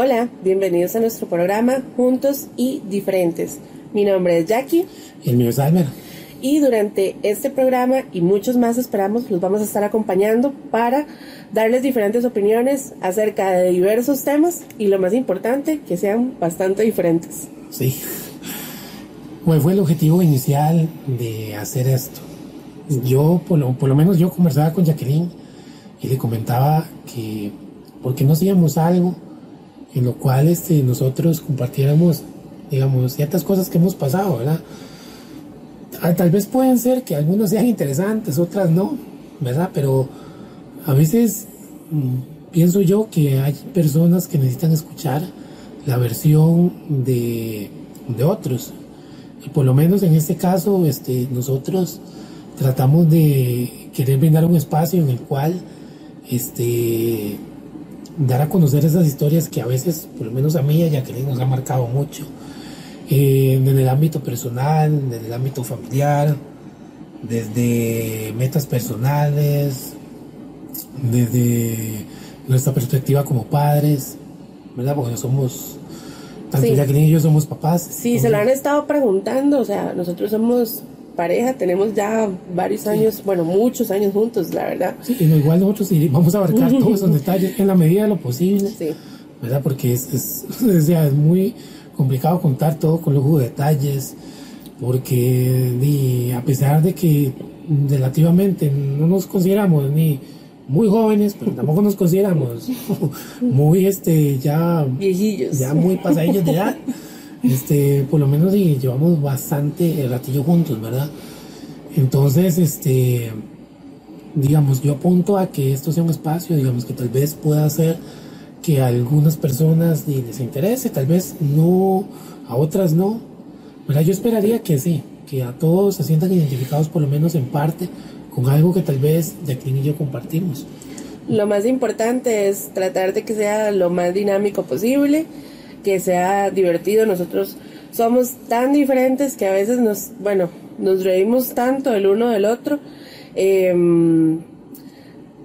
Hola, bienvenidos a nuestro programa Juntos y Diferentes. Mi nombre es Jackie. Y el mío es Almer. Y durante este programa y muchos más esperamos los vamos a estar acompañando para darles diferentes opiniones acerca de diversos temas y lo más importante, que sean bastante diferentes. Sí. ¿Cuál fue el objetivo inicial de hacer esto? Yo, por lo, por lo menos yo conversaba con Jacqueline y le comentaba que, ¿por qué no hacíamos algo en lo cual este, nosotros compartiéramos, digamos, ciertas cosas que hemos pasado, ¿verdad? Ah, tal vez pueden ser que algunas sean interesantes, otras no, ¿verdad? Pero a veces mm, pienso yo que hay personas que necesitan escuchar la versión de, de otros. Y por lo menos en este caso, este, nosotros tratamos de querer brindar un espacio en el cual este, dar a conocer esas historias que a veces, por lo menos a mí y a Jacqueline nos ha marcado mucho, eh, en el ámbito personal, en el ámbito familiar, desde metas personales, desde nuestra perspectiva como padres, ¿verdad? Porque somos, tanto Jacqueline y yo somos papás. Sí, se lo han estado preguntando, o sea, nosotros somos pareja, tenemos ya varios años, bueno, muchos años juntos, la verdad. Sí, igual nosotros vamos a abarcar todos esos detalles en la medida de lo posible, sí. ¿verdad? Porque es, es, es, muy complicado contar todo con lujo de detalles, porque a pesar de que relativamente no nos consideramos ni muy jóvenes, pero tampoco nos consideramos muy, este, ya... Viejillos. Ya muy pasadillos de edad. Este, por lo menos llevamos bastante ratillo juntos, ¿verdad? Entonces, este, digamos, yo apunto a que esto sea un espacio, digamos, que tal vez pueda hacer que a algunas personas les interese, tal vez no, a otras no, ¿verdad? Yo esperaría que sí, que a todos se sientan identificados por lo menos en parte con algo que tal vez Jacqueline y yo compartimos. Lo más importante es tratar de que sea lo más dinámico posible que sea divertido. Nosotros somos tan diferentes que a veces nos, bueno, nos reímos tanto el uno del otro. Em,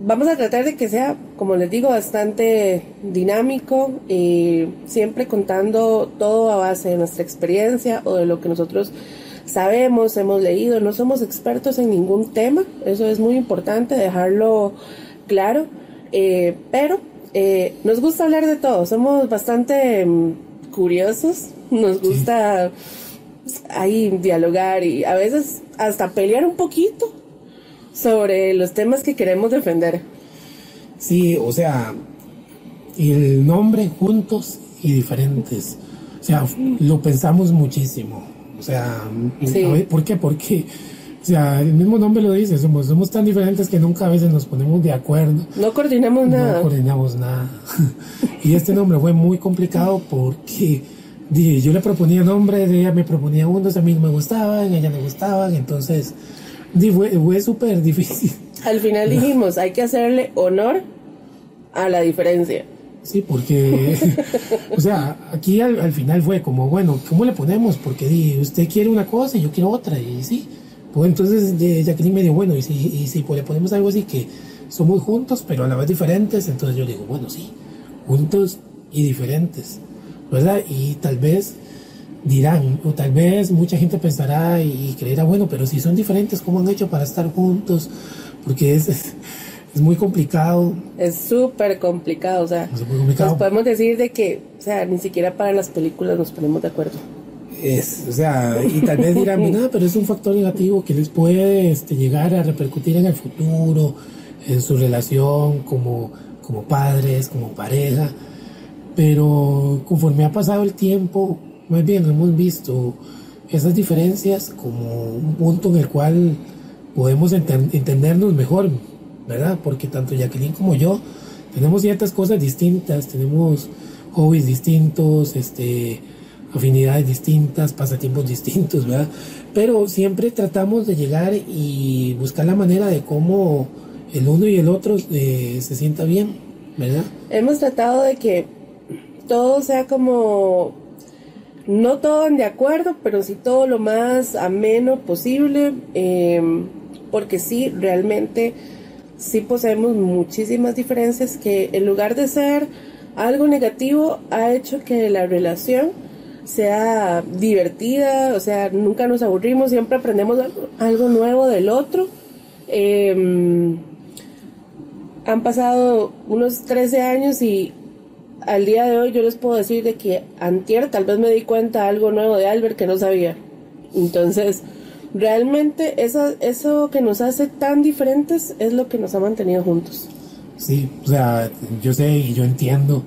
vamos a tratar de que sea, como les digo, bastante dinámico, y siempre contando todo a base de nuestra experiencia o de lo que nosotros sabemos, hemos leído. No somos expertos en ningún tema, eso es muy importante dejarlo claro, eh, pero eh, nos gusta hablar de todo, somos bastante mm, curiosos, nos gusta ahí dialogar y a veces hasta pelear un poquito sobre los temas que queremos defender. Sí, o sea, el nombre juntos y diferentes. O sea, lo pensamos muchísimo. O sea, ¿por qué? Porque o sea, el mismo nombre lo dice, somos, somos tan diferentes que nunca a veces nos ponemos de acuerdo. No coordinamos nada. No coordinamos nada. y este nombre fue muy complicado porque dije, yo le proponía nombres, ella me proponía unos, a mí me gustaban, a ella le gustaban, entonces fue, fue súper difícil. Al final dijimos, hay que hacerle honor a la diferencia. Sí, porque, o sea, aquí al, al, final fue como, bueno, ¿cómo le ponemos? Porque di, usted quiere una cosa y yo quiero otra, y sí. Pues entonces Jacqueline me dijo, bueno, y si, y si pues, le ponemos algo así que somos juntos, pero a la vez diferentes, entonces yo digo, bueno, sí, juntos y diferentes, ¿verdad? Y tal vez dirán, o tal vez mucha gente pensará y creerá, bueno, pero si son diferentes, ¿cómo han hecho para estar juntos? Porque es, es, muy complicado. Es súper complicado, o sea, nos podemos decir de que, o sea, ni siquiera para las películas nos ponemos de acuerdo es, o sea, y tal vez dirán, no, pero es un factor negativo que les puede este, llegar a repercutir en el futuro, en su relación como, como padres, como pareja. Pero conforme ha pasado el tiempo, más bien hemos visto esas diferencias como un punto en el cual podemos entendernos mejor, ¿verdad? Porque tanto Jacqueline como yo tenemos ciertas cosas distintas, tenemos hobbies distintos, este, afinidades distintas, pasatiempos distintos, ¿verdad? Pero siempre tratamos de llegar y buscar la manera de cómo el uno y el otro eh, se sienta bien, ¿verdad? Hemos tratado de que todo sea como, no todo de acuerdo, pero sí todo lo más ameno posible, em, porque sí, realmente sí poseemos muchísimas diferencias que en lugar de ser algo negativo ha hecho que la relación sea divertida, o sea, nunca nos aburrimos, siempre aprendemos algo, nuevo del otro. Em, han pasado unos 13 años y al día de hoy yo les puedo decir de que antier tal vez me di cuenta algo nuevo de Albert que no sabía. Entonces, realmente eso, eso que nos hace tan diferentes es lo que nos ha mantenido juntos. Sí, o sea, yo sé y yo entiendo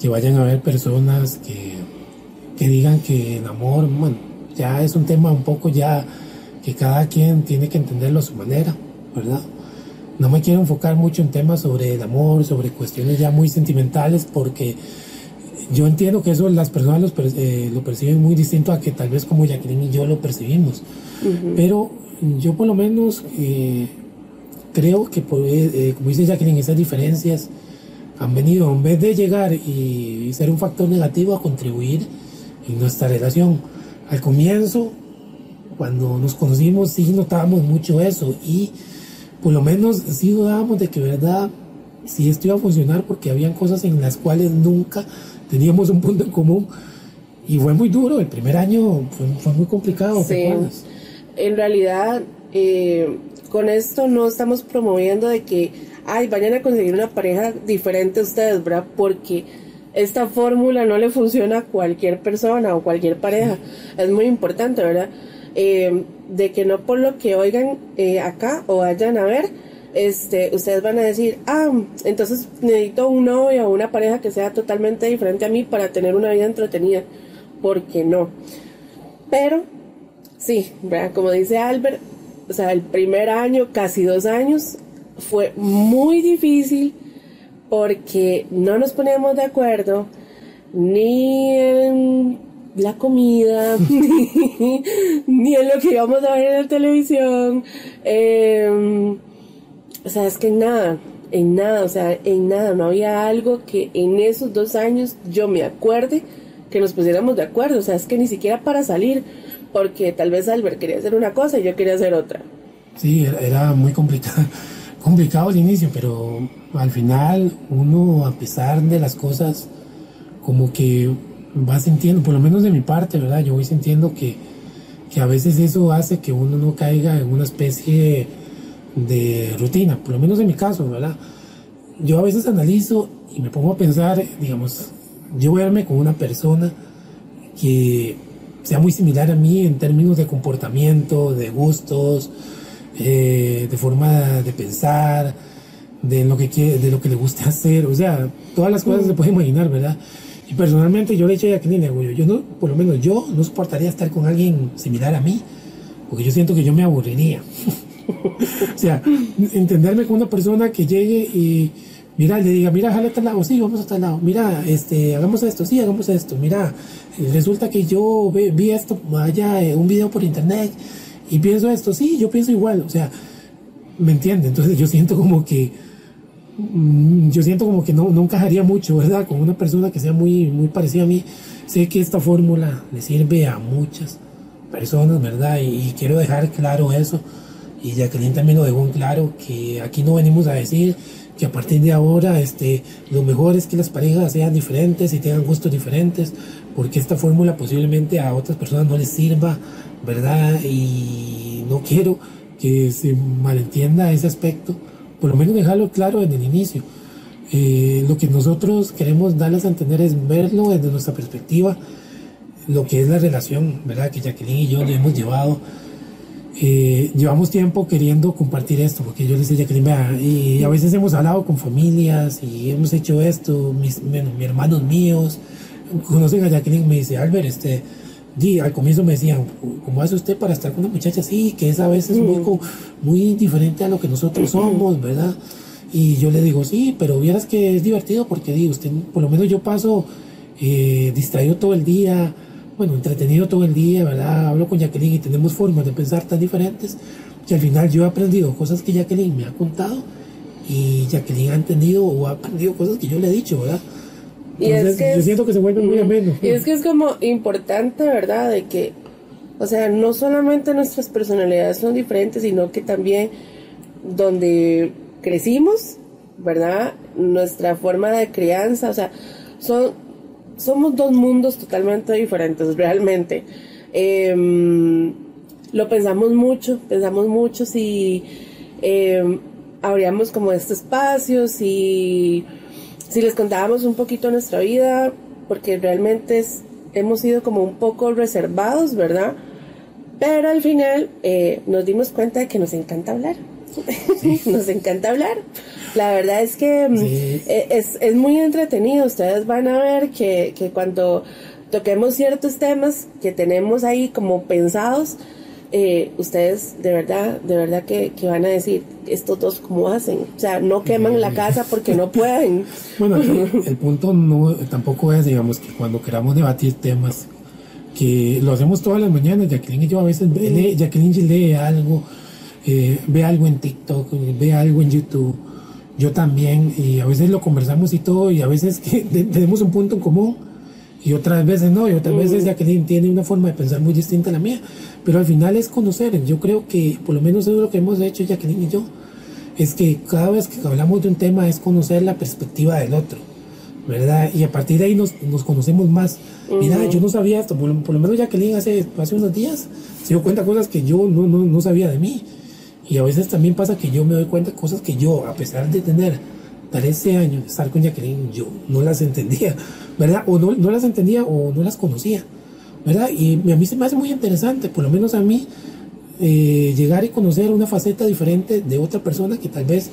que vayan a haber personas que, que digan que el amor, bueno, ya es un tema un poco ya que cada quien tiene que entenderlo a su manera, ¿verdad? No me quiero enfocar mucho en temas sobre el amor, sobre cuestiones ya muy sentimentales, porque yo entiendo que eso las personas eh, lo perciben muy distinto a que tal vez como Jacqueline y yo lo percibimos. Pero yo por lo menos eh, creo que, eh, como dice Jacqueline, esas diferencias han venido, en vez de llegar y ser un factor negativo, a contribuir en nuestra relación. Al comienzo, cuando nos conocimos, sí notábamos mucho eso y por lo menos sí dudábamos de que verdad si esto iba a funcionar porque habían cosas en las cuales nunca teníamos un punto en común y fue muy duro, el primer año fue, muy complicado. Sí. En realidad, eh, con esto no estamos promoviendo de que, ay, vayan a conseguir una pareja diferente a ustedes, ¿verdad? Porque esta fórmula no le funciona a cualquier persona o cualquier pareja. Es muy importante, ¿verdad? Eh, de que no por lo que oigan eh, acá o vayan a ver, este, ustedes van a decir, ah, entonces necesito un novio o una pareja que sea totalmente diferente a mí para tener una vida entretenida. Porque no. Pero, sí, ¿verdad? como dice Albert, o sea, el primer año, casi dos años, fue muy difícil porque no nos poníamos de acuerdo ni en la comida, ni, en lo que íbamos a ver en la televisión. Em, o sea, es que en nada, en nada, o sea, en nada, no había algo que en esos dos años yo me acuerde que nos pusiéramos de acuerdo, o sea, es que ni siquiera para salir, porque tal vez Albert quería hacer una cosa y yo quería hacer otra. Sí, era muy complicado, complicado al inicio, pero al final uno, a pesar de las cosas, como que va sintiendo, por lo menos de mi parte, ¿verdad? Yo voy sintiendo que, que a veces eso hace que uno no caiga en una especie de rutina, por lo menos en mi caso, ¿verdad? Yo a veces analizo y me pongo a pensar, digamos, yo verme con una persona que sea muy similar a mí en términos de comportamiento, de gustos, eh, de forma de pensar, de lo que quiere, de lo que le gusta hacer, o sea, todas las cosas se puede imaginar, ¿verdad? Y personalmente yo le he dicho a Jacqueline, yo no, por lo menos yo no soportaría estar con alguien similar a mí, porque yo siento que yo me aburriría. o sea, entenderme con una persona que llegue y mira, le diga, mira, jale a tal lado, sí, vamos a tal lado, mira, este, hagamos esto, sí, hagamos esto, mira, resulta que yo vi esto, vaya, eh, un video por internet y pienso esto, sí, yo pienso igual, o sea, ¿me entiende? Entonces yo siento como que, mm, yo siento como que no, no encajaría mucho, ¿verdad? Con una persona que sea muy, muy parecida a mí. Sé que esta fórmula le sirve a muchas personas, ¿verdad? y quiero dejar claro eso y Jacqueline también lo dejó en claro que aquí no venimos a decir que a partir de ahora este, lo mejor es que las parejas sean diferentes y tengan gustos diferentes, porque esta fórmula posiblemente a otras personas no les sirva, ¿verdad? Y no quiero que se malentienda ese aspecto, por lo menos dejarlo claro desde el inicio. Eh, lo que nosotros queremos darles a entender es verlo desde nuestra perspectiva, lo que es la relación, ¿verdad? Que Jacqueline y yo le hemos llevado eh, llevamos tiempo queriendo compartir esto, porque yo les decía que y a veces hemos hablado con familias y hemos hecho esto, mis, mis hermanos míos conocen a Jacqueline, me dice, Albert, este, di, al comienzo me decían, ¿cómo hace usted para estar con una muchacha así, que es a veces muy, mm. muy diferente a lo que nosotros somos, ¿verdad? Y yo le digo, sí, pero vieras que es divertido porque, di, usted, por lo menos yo paso eh, distraído todo el día, bueno, entretenido todo el día, ¿verdad? Hablo con Jacqueline y tenemos formas de pensar tan diferentes que al final yo he aprendido cosas que Jacqueline me ha contado y Jacqueline ha entendido o ha aprendido cosas que yo le he dicho, ¿verdad? Entonces, y es que yo siento que se vuelve muy ameno. Y es que es como importante, ¿verdad? De que, o sea, no solamente nuestras personalidades son diferentes, sino que también donde crecimos, ¿verdad? nuestra forma de crianza, o sea, son, somos dos mundos totalmente diferentes, realmente. Em, lo pensamos mucho, pensamos mucho si eh, abríamos como este espacio, si, si les contábamos un poquito nuestra vida, porque realmente es, hemos sido como un poco reservados, ¿verdad? Pero al final eh, nos dimos cuenta de que nos encanta hablar. nos encanta hablar. La verdad es que mm, eh, es, es, muy entretenido. Ustedes van a ver que, que cuando toquemos ciertos temas que tenemos ahí como pensados, eh, ustedes de verdad, de verdad que, van a decir, estos dos cómo hacen, o sea, no queman la casa porque no pueden. bueno, el, punto no tampoco es, digamos, que cuando queramos debatir temas, que lo hacemos todas las mañanas, Jacqueline y yo a veces, lee, Jacqueline lee algo, eh, ve algo en TikTok, ve algo en YouTube, yo también, y a veces lo conversamos y todo, y a veces que tenemos un punto en común, y otras veces no, y otras veces Jacqueline tiene una forma de pensar muy distinta a la mía, pero al final es conocer, yo creo que por lo menos eso es lo que hemos hecho Jacqueline y yo, es que cada vez que hablamos de un tema es conocer la perspectiva del otro, ¿verdad? Y a partir de ahí nos, nos conocemos más. Mira, yo no sabía esto, por, lo menos Jacqueline hace, hace unos días se dio cuenta cosas que yo no, no, no sabía de mí. Y a veces también pasa que yo me doy cuenta de cosas que yo, a pesar de tener 13 años, estar con Jacqueline, yo no las entendía. ¿verdad? O no, no las entendía o no las conocía, ¿verdad? Y a mí se me hace muy interesante, por lo menos a mí, eh, llegar y conocer una faceta diferente de otra persona que tal vez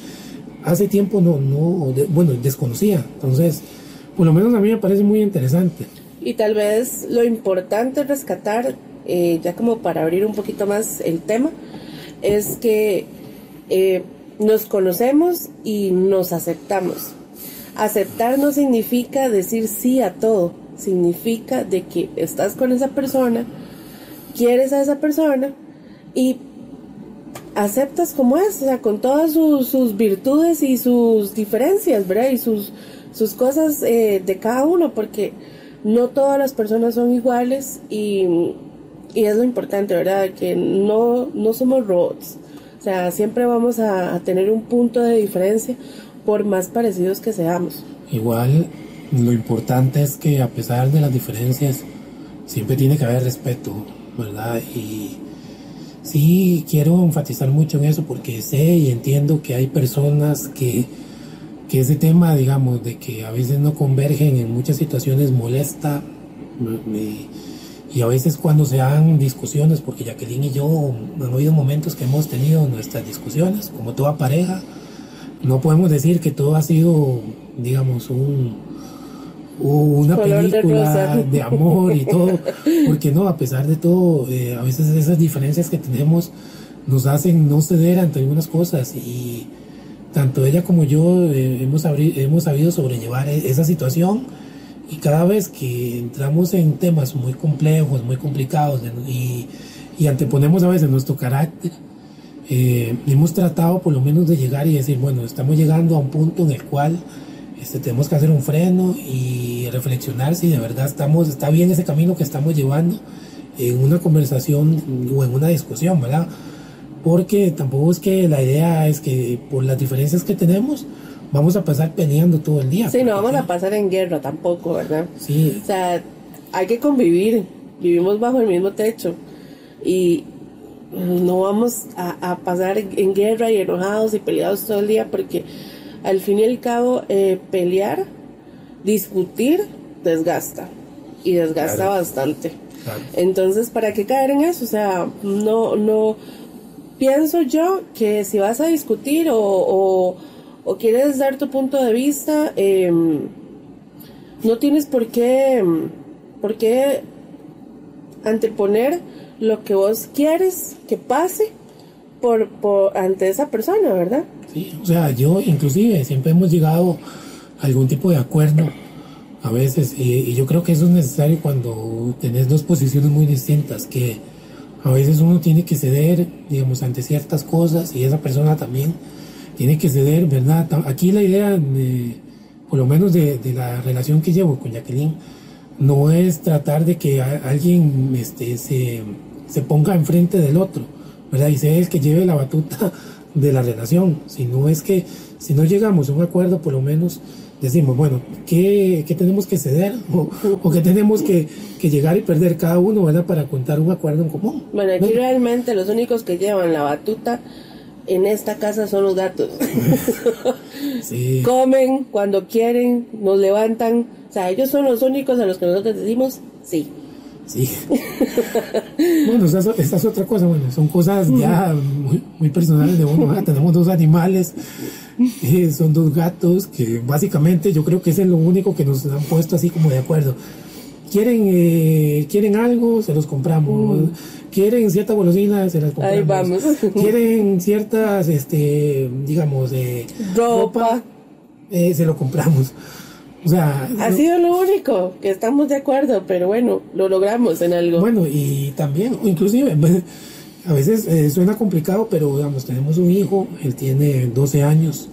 hace tiempo no, no, bueno, desconocía. Entonces, por lo menos a mí me parece muy interesante. Y tal vez lo importante rescatar, eh, ya como para abrir un poquito más el tema, es que eh, nos conocemos y nos aceptamos. Aceptar no significa decir sí a todo, significa de que estás con esa persona, quieres a esa persona y aceptas como es, o sea, con todas sus, virtudes y sus diferencias, ¿verdad? Y sus, sus cosas eh, de cada uno, porque no todas las personas son iguales y, es lo importante, ¿verdad? Que no, no somos robots. O sea, siempre vamos a, a tener un punto de diferencia, por más parecidos que seamos. Igual lo importante es que a pesar de las diferencias, siempre tiene que haber respeto, ¿verdad? Y sí quiero enfatizar mucho en eso porque sé y entiendo que hay personas que, que ese tema, digamos, de que a veces no convergen en muchas situaciones molesta. Y a veces cuando se dan discusiones, porque Jacqueline y yo han habido momentos que hemos tenido nuestras discusiones, como toda pareja, no podemos decir que todo ha sido, digamos, un, una película de, amor y todo, porque no, a pesar de todo, eh, a veces esas diferencias que tenemos nos hacen no ceder ante algunas cosas. Y tanto ella como yo eh, hemos, hemos sabido sobrellevar e-, esa situación y cada vez que entramos en temas muy complejos, muy complicados y, y anteponemos a veces nuestro carácter, eh, hemos tratado por lo menos de llegar y decir, bueno, estamos llegando a un punto en el cual este, tenemos que hacer un freno y reflexionar si de verdad estamos, está bien ese camino que estamos llevando en una conversación o en una discusión, ¿verdad? Porque tampoco es que la idea es que por las diferencias que tenemos vamos a pasar peleando todo el día. Sí, no vamos a pasar en guerra tampoco, ¿verdad? Sí. O sea, hay que convivir, vivimos bajo el mismo techo y, no vamos a, pasar en guerra y enojados y peleados todo el día porque al fin y al cabo eh, pelear, discutir, desgasta y desgasta bastante. Entonces, ¿para qué caer en eso? O sea, no, no, pienso yo que si vas a discutir o, o, quieres dar tu punto de vista, em, no tienes por qué, por qué anteponer lo que vos quieres que pase por, por ante esa persona, ¿verdad? Sí, o sea, yo inclusive siempre hemos llegado a algún tipo de acuerdo a veces y, yo creo que eso es necesario cuando tenés dos posiciones muy distintas que a veces uno tiene que ceder, digamos, ante ciertas cosas y esa persona también tiene que ceder, ¿verdad? Aquí la idea, de, por lo menos de, de la relación que llevo con Jacqueline, no es tratar de que alguien este, se se ponga enfrente del otro, ¿verdad? Y sea el que lleve la batuta de la relación, sino es que si no llegamos a un acuerdo, por lo menos decimos, bueno, ¿qué, qué tenemos que ceder o, o qué tenemos que, que, llegar y perder cada uno, ¿verdad? Para contar un acuerdo en común. Bueno, aquí realmente los únicos que llevan la batuta en esta casa son los gatos. sí. Comen cuando quieren, nos levantan. O sea, ellos son los únicos a los que nosotros decimos sí. Sí. bueno, esta, es otra cosa, bueno, son cosas ya muy, muy personales de uno. Tenemos dos animales, eh, son dos gatos que básicamente yo creo que es lo único que nos han puesto así como de acuerdo. Quieren, eh, quieren algo, se los compramos. Mm. Quieren cierta golosina, se las compramos. Ahí vamos. Quieren ciertas, este, digamos, de ropa, eh, se lo compramos. O sea, ha sido lo único que estamos de acuerdo, pero bueno, lo logramos en algo. Bueno, y también, inclusive, a veces eh, suena complicado, pero digamos, tenemos un hijo, él tiene 12 años,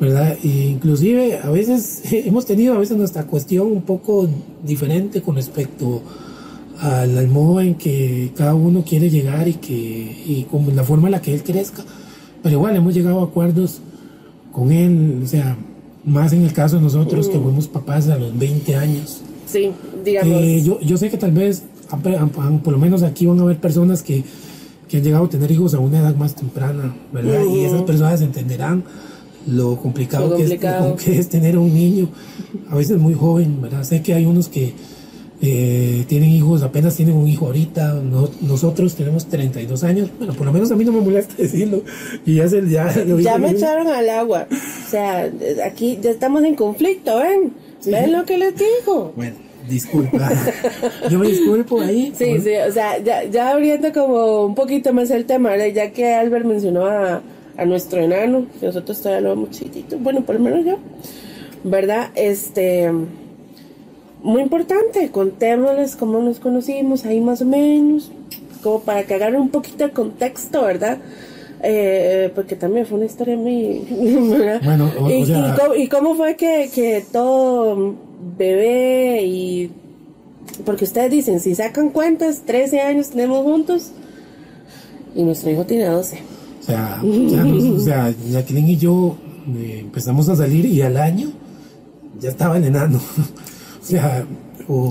¿verdad? E inclusive a veces hemos tenido a veces nuestra cuestión un poco diferente con respecto al, modo en que cada uno quiere llegar y que y como la forma en la que él crezca, pero igual hemos llegado a acuerdos con él, o sea, más en el caso de nosotros que mm. fuimos papás a los 20 años. Sí, digamos. Eh, yo, yo sé que tal vez, por lo menos aquí van a haber personas que, que, han llegado a tener hijos a una edad más temprana, ¿verdad? Y esas personas entenderán lo complicado, Que, es, que es tener un niño, a veces muy joven, ¿verdad? Sé que hay unos que eh, tienen hijos, apenas tienen un hijo ahorita, nosotros tenemos 32 años, bueno, por lo menos a mí no me molesta decirlo, y ya, se, ya, ya me echaron al agua, o sea, aquí ya estamos en conflicto, ¿ven? ¿Ven lo que les digo? Bueno, disculpa, yo me disculpo ahí. Sí, sí, o sea, ya, ya abriendo como un poquito más el tema, ya que Albert mencionó a, a nuestro enano, que nosotros todavía lo vemos chiquitito, bueno, por lo menos yo, ¿verdad? Este muy importante, contémosles cómo nos conocimos ahí más o menos, como para que agarren un poquito de contexto, ¿verdad? Eh, porque también fue una historia muy... Bueno, y, cómo, fue que, que todo bebé y... Porque ustedes dicen, si sacan cuentas, 13 años tenemos juntos y nuestro hijo tiene 12. O sea, o sea Jacqueline y yo eh, empezamos a salir y al año ya estaba el enano. O sea,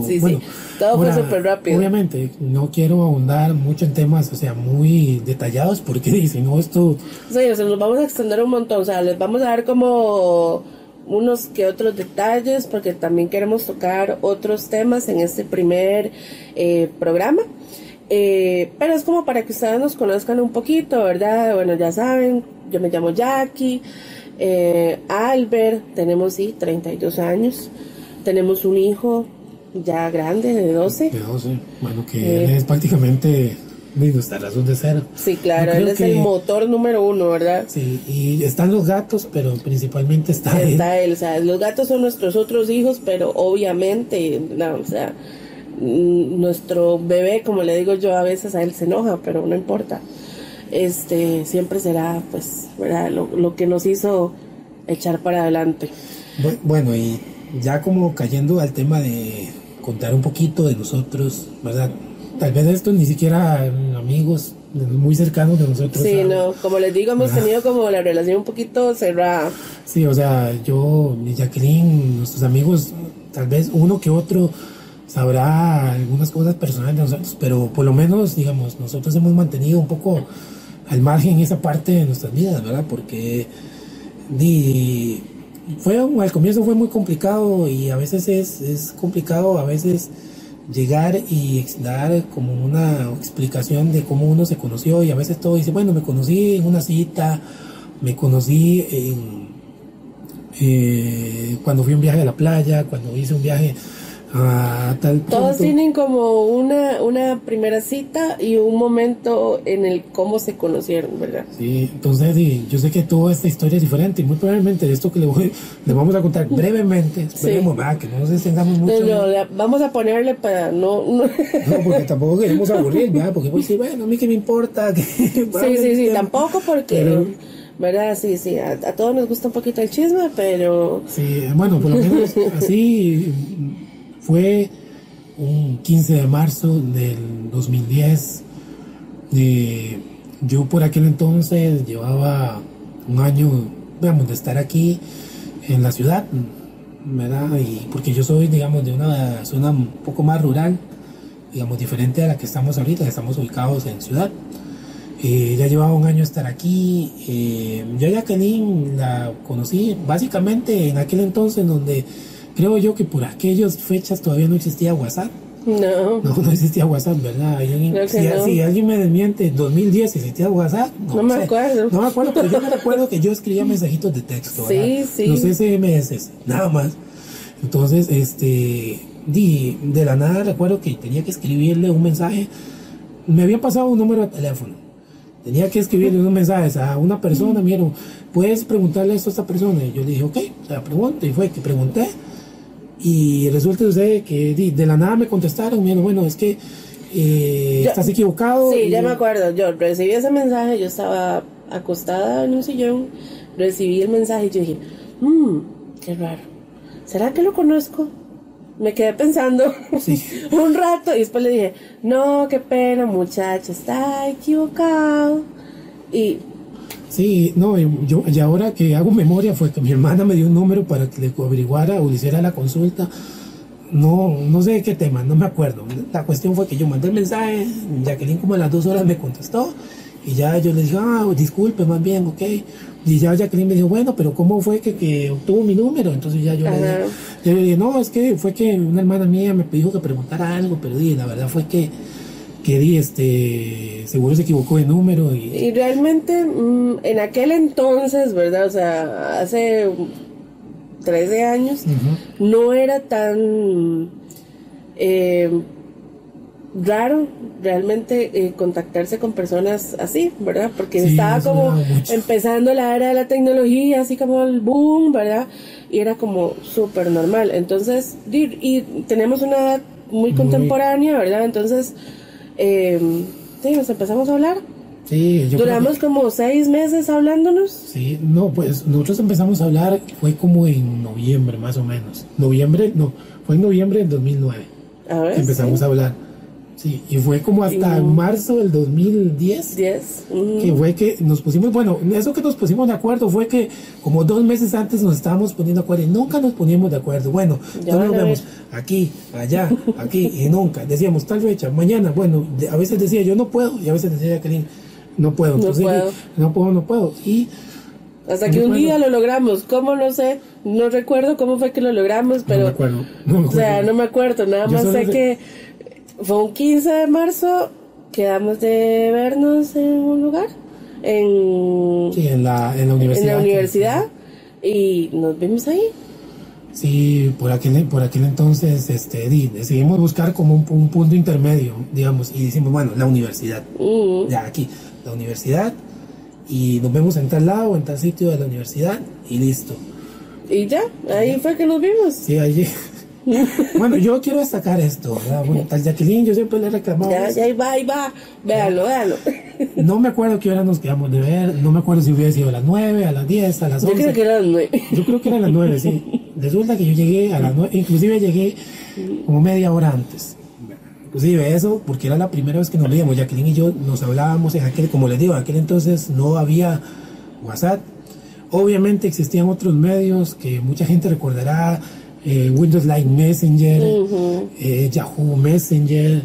sí, sí. todo fue súper rápido. Obviamente, no quiero ahondar mucho en temas, o sea, muy detallados, porque dicen, no, esto... Sí, o sea, nos vamos a extender un montón, o sea, les vamos a dar como unos que otros detalles, porque también queremos tocar otros temas en este primer eh, programa. Eh, pero es como para que ustedes nos conozcan un poquito, ¿verdad? Bueno, ya saben, yo me llamo Jackie, eh, Albert, tenemos sí 32 años. Tenemos un hijo ya grande, de 12. De 12, bueno, que eh, es prácticamente nuestra razón de ser. Sí, claro, él es el motor número uno, ¿verdad? Sí, y están los gatos, pero principalmente está, está él. O sea, los gatos son nuestros otros hijos, pero obviamente, no, o sea, nuestro bebé, como le digo yo, a veces a él se enoja, pero no importa. Este, siempre será, pues, ¿verdad? Lo, lo que nos hizo echar para adelante. Bueno, y ya como cayendo al tema de contar un poquito de nosotros, ¿verdad? Tal vez esto ni siquiera amigos muy cercanos de nosotros. Sí, no, como les digo, hemos tenido como la relación un poquito cerrada. Sí, o sea, yo, Jacqueline, nuestros amigos, tal vez uno que otro sabrá algunas cosas personales de nosotros, pero por lo menos, digamos, nosotros hemos mantenido un poco al margen esa parte de nuestras vidas, ¿verdad? Porque ni fue al comienzo fue muy complicado y a veces es, es complicado a veces llegar y dar como una explicación de cómo uno se conoció y a veces todo dice bueno me conocí en una cita me conocí en eh, cuando fui a un viaje a la playa cuando hice un viaje Ah, Todos tienen como una, una primera cita y un momento en el cómo se conocieron, ¿verdad? Sí, entonces yo sé que toda esta historia es diferente y muy probablemente esto que le, voy, le vamos a contar brevemente, esperemos, que no nos extendamos mucho. No, no, vamos a ponerle para no... No, porque tampoco queremos aburrir, ¿verdad? Porque voy a decir, bueno, a mí que me importa. Que, sí, sí, sí, tampoco porque... ¿verdad? Sí, sí, a, a, todos nos gusta un poquito el chisme, pero... Sí, bueno, por lo menos así fue un 15 de marzo del 2010. yo por aquel entonces llevaba un año digamos, de estar aquí en la ciudad, ¿verdad? Y porque yo soy, digamos, de una zona un poco más rural, digamos, diferente a la que estamos ahorita, estamos ubicados en ciudad. Eh, ya llevaba un año estar aquí. Eh, yo a Jacqueline la conocí básicamente en aquel entonces donde creo yo que por aquellas fechas todavía no existía WhatsApp. No. No, no existía WhatsApp, ¿verdad? Alguien- si, no. si alguien me desmiente, en 2010 existía WhatsApp. No me sé. acuerdo. No me acuerdo, pero yo me recuerdo que yo escribía mensajitos de texto, Sí, ¿verdad? sí. Los SMS, nada más. Entonces, este, di, de la nada recuerdo que tenía que escribirle un mensaje. Me había pasado un número de teléfono. Tenía que escribirle unos mensajes a una persona, Mm. mira, puedes preguntarle esto a esta persona. Y yo le dije, ok, o sea, pregunto. Y fue que pregunté. Y resulta sucede que de la nada me contestaron, mira, bueno, es que eh, estás equivocado. Sí, y ya yo- me acuerdo. Yo recibí ese mensaje, yo estaba acostada en un sillón, recibí el mensaje y yo dije, mmm, qué raro. ¿Será que lo conozco? Me quedé pensando Sí. un rato y después le dije, no, qué pena, muchacho, está equivocado. Y Sí, no, yo y ahora que hago memoria fue que mi hermana me dio un número para que le averiguara o le hiciera la consulta. No, no sé de qué tema, no me acuerdo. La cuestión fue que yo mandé el mensaje, Jacqueline como a las dos horas me contestó y ya yo le dije, ah, disculpe, más bien, ok. Y ya Jacqueline me dijo, bueno, pero ¿cómo fue que, que obtuvo mi número? Entonces ya yo le, dije, yo le dije, no, es que fue que una hermana mía me pidió que preguntara algo, pero di, la verdad fue que, que di, este, seguro se equivocó de número y, Y realmente mm, en aquel entonces, ¿verdad? O sea, hace 13 años, Ujú. no era tan eh, raro realmente eh, contactarse con personas así, ¿verdad? Porque Sí, estaba como empezando la era de la tecnología, así como el boom, ¿verdad? Y era como súper normal. Entonces, di- y tenemos una edad muy Muy- contemporánea, ¿verdad? Entonces, eh, sí, nos empezamos a hablar. Sí, yo creo que- Duramos como seis meses hablándonos. Sí, no, pues nosotros empezamos a hablar, fue como en noviembre más o menos. Noviembre, no, fue en noviembre del 2009. A ver. Empezamos a hablar. Sí, y fue como hasta marzo del 2010. 10. ujú. Que fue que nos pusimos, bueno, eso que nos pusimos de acuerdo fue que como dos meses antes nos estábamos poniendo de acuerdo y nunca nos poníamos de acuerdo. Bueno, Ya nos vemos aquí, allá, aquí y nunca. Decíamos tal fecha, mañana, bueno, de- a veces decía yo no puedo y a veces decía Jacqueline no puedo. No Entonces, puedo. no puedo, no puedo. Y Hasta no que un día lo logramos. ¿Cómo? No sé. No recuerdo cómo fue que lo logramos, pero. no me acuerdo. No me O sea, no me acuerdo. Nada Yo más sé- que fue un 15 de marzo. Quedamos de vernos en un lugar. En, Sí, en la, en la en universidad. la universidad. Y nos vimos ahí. Sí, por aquel, por aquel entonces este, di- decidimos buscar como un, un punto intermedio, digamos, y decimos, bueno, la universidad. Mm. Ya aquí, la universidad, y nos vemos en tal lado, en tal sitio de la universidad, y listo. Y ya. Ahí fue que nos vimos. Sí, allí. bueno, yo quiero destacar esto, ¿verdad? Bueno, tal Jacqueline, yo siempre le he reclamado. Ya, ya, ahí va, ahí va. Véanlo, véanlo. No me acuerdo qué hora nos quedamos de ver, no me acuerdo si hubiera sido a las 9, a las 10, a las Yo 11. creo que eran nueve. Yo creo que eran las 9, sí. Resulta que yo llegué a las 9, inclusive llegué como media hora antes. Inclusive eso, porque era la primera vez que nos veíamos. Jacqueline y yo nos hablábamos en aquel, como les digo, en aquel entonces no había WhatsApp. Obviamente existían otros medios que mucha gente recordará, eh, Windows Live Messenger, Ujú. eh, Yahoo Messenger,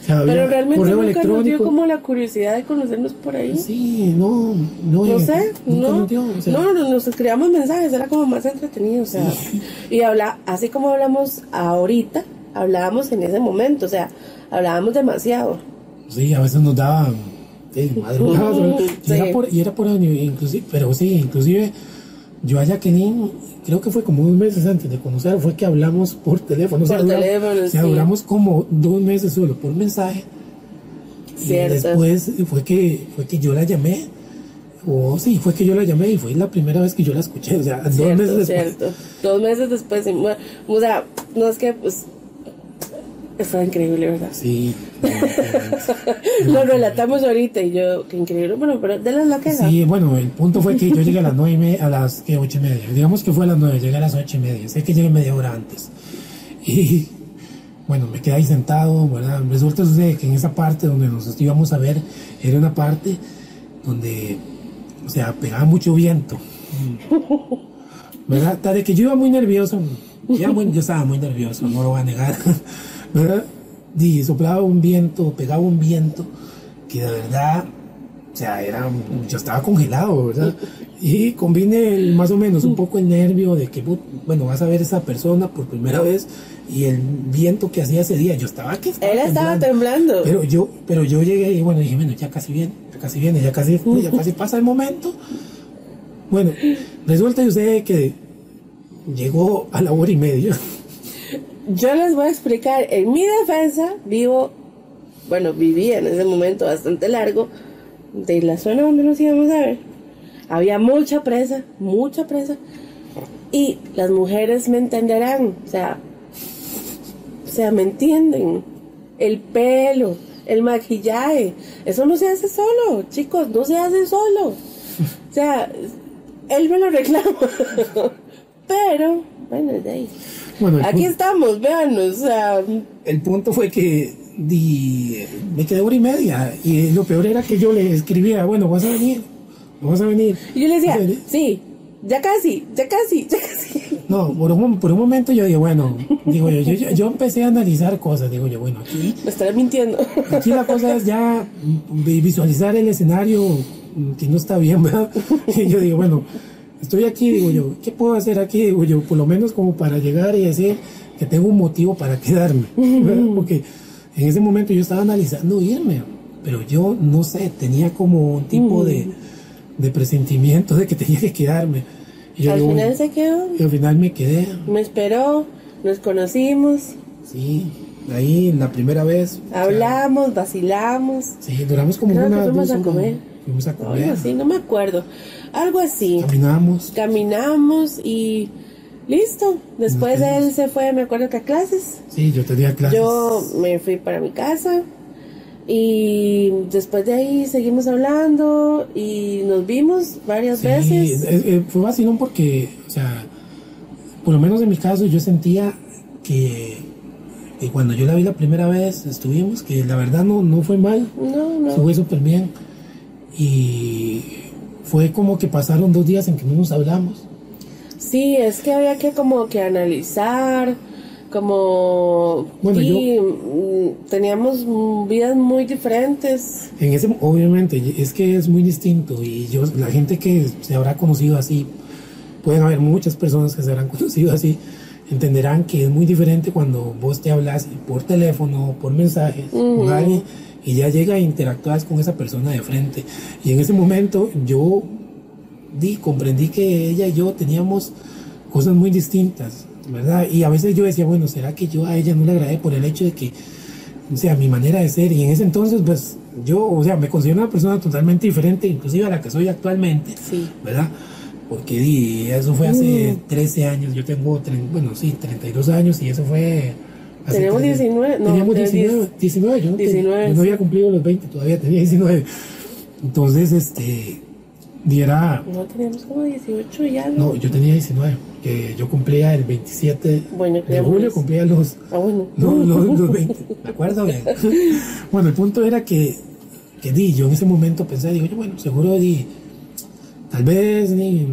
o sea, Pero realmente correo nunca nos dio electrónico. como la curiosidad de conocernos por ahí. Sí, no, no, No eh, sé, no, dio, o sea, no, no, nos escribíamos mensajes, era como más entretenido, o sea, y habla, así como hablamos ahorita, hablábamos en ese momento, o sea, hablábamos demasiado. Sí, a veces nos daban sí, madrugadas, ¿verdad? y, Sí. era por, y era por año, inclusive, pero sí, inclusive yo a Jacqueline, creo que fue como unos meses antes de conocer, fue que hablamos por teléfono. o sea, Por teléfono, sea, sí. duramos como dos meses solo por mensaje. Cierto. Y después fue que, fue que yo la llamé. O sí, fue que yo la llamé y fue la primera vez que yo la escuché. O sea, dos meses después. cierto. Dos meses después, o sea, no es que, pues, fue increíble, ¿verdad? Sí. Lo relatamos ahorita y yo, qué increíble, bueno, pero de la queja. Sí, bueno, el punto fue que yo llegué a las nueve y media, a las ¿qué? ocho y media. Digamos que fue a las nueve, llegué a las ocho y media. Sé que llegué media hora antes. Y bueno, me quedé ahí sentado, ¿verdad? Resulta sucede que en esa parte donde nos íbamos a ver, era una parte donde, o sea, pegaba mucho viento. ¿Verdad? De que yo iba muy nervioso, yo estaba muy nervioso, no lo voy a negar, ¿verdad? Y soplaba un viento, pegaba un viento, que de verdad, o sea, era, yo estaba congelado, ¿verdad? Y combine más o menos un poco el nervio de que, bueno, vas a ver a esa persona por primera vez y el viento que hacía ese día, yo estaba aquí. Él estaba temblando. Pero yo, pero yo llegué y bueno, dije, bueno, ya casi viene, ya casi viene, ya casi, ya casi pasa el momento. Bueno, resulta usted que llegó a la hora y media. Yo les voy a explicar, en mi defensa vivo, bueno, vivía en ese momento bastante largo, de la zona donde nos íbamos a ver. Había mucha presa, mucha presa. Y las mujeres me entenderán, o sea, o sea, ¿me entienden? El pelo, el maquillaje, eso no se hace solo, chicos, no se hace solo. O sea, él me lo reclama. Pero, bueno, de ahí. Bueno, Aquí estamos, vean, o sea. El punto fue que di, me quedé hora y media. Y lo peor era que yo le escribía, bueno, vas a venir, vas a venir. Y yo le decía, sí, ya casi, ya casi, ya casi. No, por un, por un momento yo digo, bueno, digo yo, yo, yo, empecé a analizar cosas, digo yo, bueno, aquí... Me estaré mintiendo. Aquí la cosa es ya visualizar el escenario que no está bien, ¿verdad? Y yo digo, bueno, estoy aquí, digo yo, ¿qué puedo hacer aquí? Digo yo, por lo menos como para llegar y decir que tengo un motivo para quedarme, Porque en ese momento yo estaba analizando irme, pero yo no sé, tenía como un tipo de, de presentimiento de que tenía que quedarme. Y al final se quedó. Y al final me quedé. Me esperó, nos conocimos. Sí, ahí la primera vez. Hablamos, vacilamos. Sí, duramos como una. Fuimos a comer. Fuimos a comer. no me acuerdo. Algo así. Caminamos. Caminamos y listo. Después él se fue, me acuerdo que a clases. Sí, yo tenía clases. Yo me fui para mi casa. Y después de ahí seguimos hablando y nos vimos varias sí, veces. Eh, fue vacilón porque, o sea, por lo menos en mi caso yo sentía que, que, cuando yo la vi la primera vez estuvimos, que la verdad no, no fue mal. No, no. Fue súper bien. Y fue como que pasaron dos días en que no nos hablamos. Sí, es que había que como que analizar como bueno, mm, teníamos vidas muy diferentes. En ese, obviamente, es que es muy distinto y yo, la gente que se habrá conocido así, pueden haber muchas personas que se habrán conocido así, entenderán que es muy diferente cuando vos te hablas por teléfono, por mensajes, con alguien y ya llega a interactuar con esa persona de frente. Y en ese momento yo di, comprendí que ella y yo teníamos cosas muy distintas ¿verdad? Y a veces yo decía, bueno, ¿será que yo a ella no le agradé por el hecho de que, o sea, mi manera de ser? Y en ese entonces, pues, yo, o sea, me considero una persona totalmente diferente, inclusive a la que soy actualmente, sí. ¿verdad? Porque eso fue hace 13 mm. años, yo tengo, bueno, sí, 32 años y eso fue... Tenemos 19, no, teníamos 19, 19, yo, 19, yo no había cumplido los 20, todavía tenía 19. Entonces, este, diera... No, teníamos como 18 ya. No, no yo tenía 19 que yo cumplía el 27 de julio, cumplía los, ah, bueno. los, 20, ¿me acuerdo bien? bueno, el punto era que, que di, yo en ese momento pensé, digo, yo, bueno, seguro di, tal vez ni,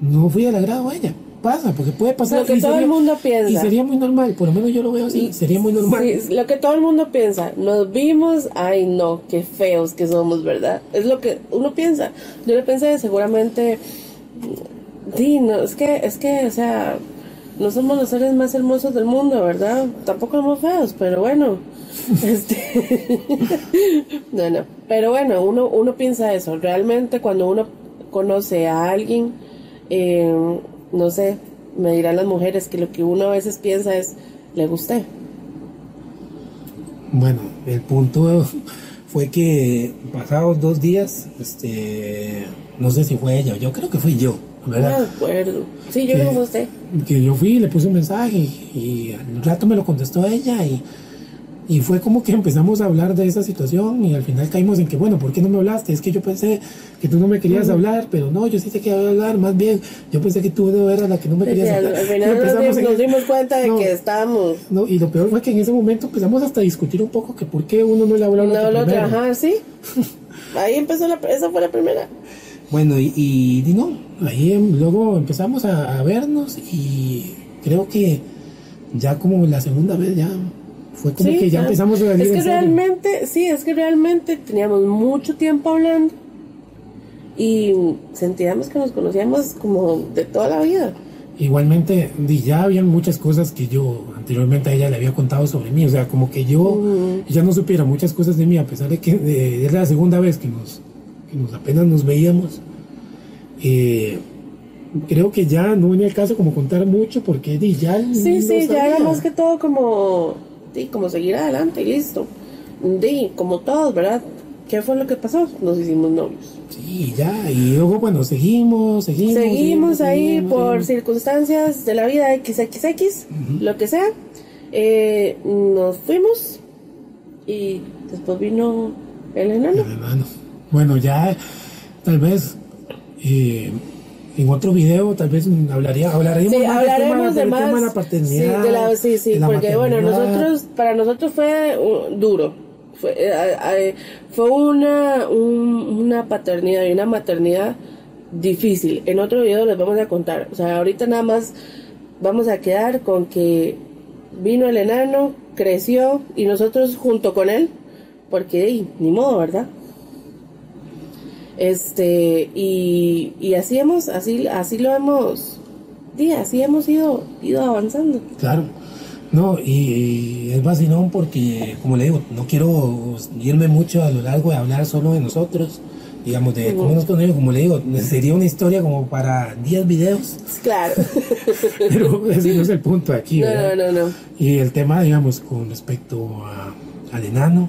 no fui al agrado a ella, pasa, porque puede pasar. Lo que todo el mundo piensa. Y sería muy normal, por lo menos yo lo veo así, sería muy normal. Sí, lo que todo el mundo piensa, nos vimos, ay no, qué feos que somos, ¿verdad? Es lo que uno piensa. Yo le pensé, seguramente Sí, no, es que, es que, o sea, no somos los seres más hermosos del mundo, ¿verdad? Tampoco somos feos, pero bueno. este no, no. Pero bueno, uno, uno piensa eso. Realmente cuando uno conoce a alguien, eh, no sé, me dirán las mujeres que lo que uno a veces piensa es, le gusté. Bueno, el punto fue que pasados dos días, este, no sé si fue ella, yo creo que fui yo no me acuerdo. Sí, yo que, usted. Que yo fui, le puse un mensaje y, al rato me lo contestó ella y, y fue como que empezamos a hablar de esa situación y al final caímos en que, bueno, ¿por qué no me hablaste? Es que yo pensé que tú no me querías hablar, pero no, yo sí te quería hablar, más bien, yo pensé que tú eras la que no me querías hablar. Al final nos, dimos cuenta de que estábamos... No, y lo peor fue que en ese momento empezamos hasta a discutir un poco que por qué uno no le habló a la No, lo ajá, sí. Ahí empezó la... Esa fue la primera. Bueno, y, y, no, ahí em, luego empezamos a, vernos y creo que ya como la segunda vez ya fue como que ya empezamos a venir. Es que realmente, sí, es que realmente teníamos mucho tiempo hablando y sentíamos que nos conocíamos como de toda la vida. Igualmente, ya habían muchas cosas que yo anteriormente a ella le había contado sobre mí, o sea, como que yo ya no supiera muchas cosas de mí, a pesar de que es la segunda vez que nos, que nos apenas nos veíamos. Eh, creo que ya no venía el caso como contar mucho porque ya sí sí ya era más que todo como como seguir adelante y listo di como todos verdad qué fue lo que pasó nos hicimos novios Sí, ya, y luego, bueno, seguimos, seguimos. Seguimos, ahí por circunstancias de la vida XXX, lo que sea. Eh, nos fuimos y después vino el enano. El enano. Bueno, ya, tal vez. Eh, en otro video tal vez hablaría, hablaríamos sí, hablaremos de más, de la paternidad. Sí, sí, sí, porque bueno, nosotros, para nosotros fue uh, duro fue, eh, fue una, una paternidad y una maternidad difícil. En otro video les vamos a contar. O sea, ahorita nada más vamos a quedar con que vino el enano, creció y nosotros junto con él, porque ni modo, ¿verdad? Este, y, y así hemos, así, así lo hemos, sí, así hemos ido, ido avanzando. Claro. No, y, es vacilón porque, como le digo, no quiero irme mucho a lo largo de hablar solo de nosotros, digamos, de cómo nos conocimos, como le digo, sería una historia como para 10 videos. Claro. Pero ese no es el punto aquí, no, No, no, no. Y el tema, digamos, con respecto a, al enano,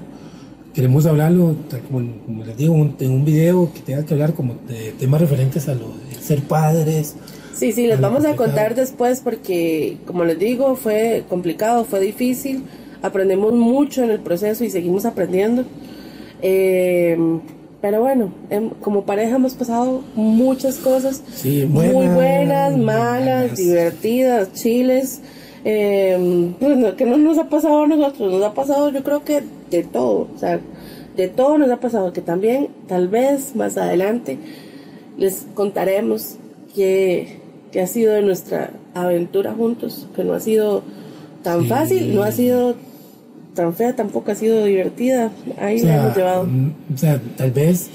queremos hablarlo, como, como les digo, en un video que tenga que hablar como de temas referentes a lo de ser padres, Sí, sí, les vamos a contar después porque, como les digo, fue complicado, fue difícil, aprendemos mucho en el proceso y seguimos aprendiendo. Em, pero bueno, em, como pareja hemos pasado muchas cosas muy buenas, malas, divertidas, chiles. Eh, que no nos ha pasado a nosotros, nos ha pasado yo creo que de todo, o sea, de todo nos ha pasado, que también tal vez más adelante les contaremos que que ha sido de nuestra aventura juntos, que no ha sido tan fácil, no ha sido tan fea, tampoco ha sido divertida. Ahí la hemos llevado. Mm, o sea, tal vez,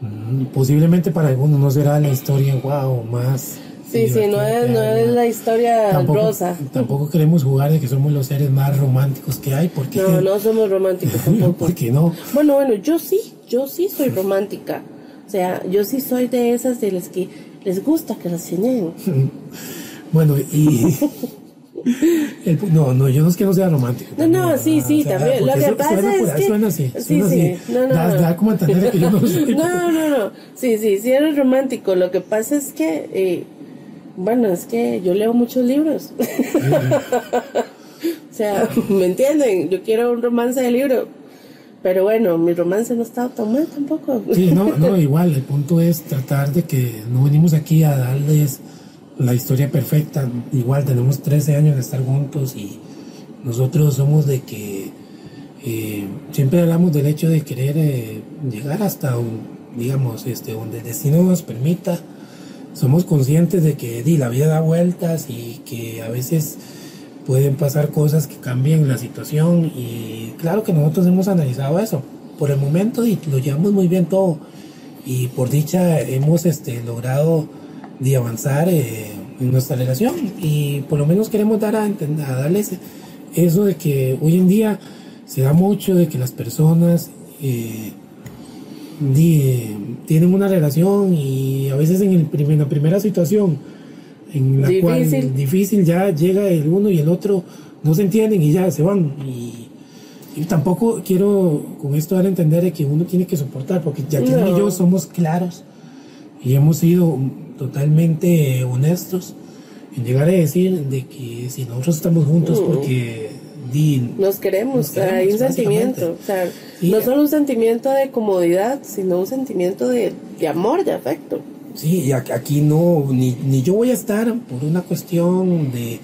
mm, posiblemente para algunos no será la historia, wow, más. Sí, sí, no es, no es la historia rosa. Tampoco queremos jugar de que somos los seres más románticos que hay, porque... No, no somos románticos tampoco. ¿Por qué no? Bueno, bueno, yo sí, yo sí soy romántica. O sea, yo sí soy de esas de las que les gusta que las cenen. bueno, y... no, no, yo no es que no sea romántico. No, no, sí, sí, también. Lo que pasa es que... Suena así, sí, sí. No, no, da, como entender que yo no soy. no, no, no. Sí, sí, sí eres romántico. Lo que pasa es que... Eh, bueno, es que yo leo muchos libros. o sea, ¿me entienden? Yo quiero un romance de libro. Pero bueno, mi romance no estaba tan mal tampoco. Sí, no, no, igual, el punto es tratar de que no venimos aquí a darles la historia perfecta. Igual tenemos 13 años de estar juntos y nosotros somos de que eh, siempre hablamos del hecho de querer eh, llegar hasta, un, digamos, este, donde el destino nos permita. Somos conscientes de que di, la vida da vueltas y que a veces pueden pasar cosas que cambien la situación y claro que nosotros hemos analizado eso. Por el momento y lo llevamos muy bien todo y por dicha hemos este, logrado avanzar eh, en nuestra relación y por lo menos queremos dar a darles eso de que hoy en día se da mucho de que las personas eh, tienen una relación y a veces en, el, en la primera situación en la difícil. cual difícil ya llega el uno y el otro no se entienden y ya se van. Y, tampoco quiero con esto dar a entender que uno tiene que soportar, porque ya que y yo somos claros y hemos sido totalmente honestos en llegar a decir de que si nosotros estamos juntos porque nos queremos, hay un sentimiento, o sea, no solo un sentimiento de comodidad, sino un sentimiento de, de amor, de afecto. Sí, y aquí no, ni, ni yo voy a estar por una cuestión de,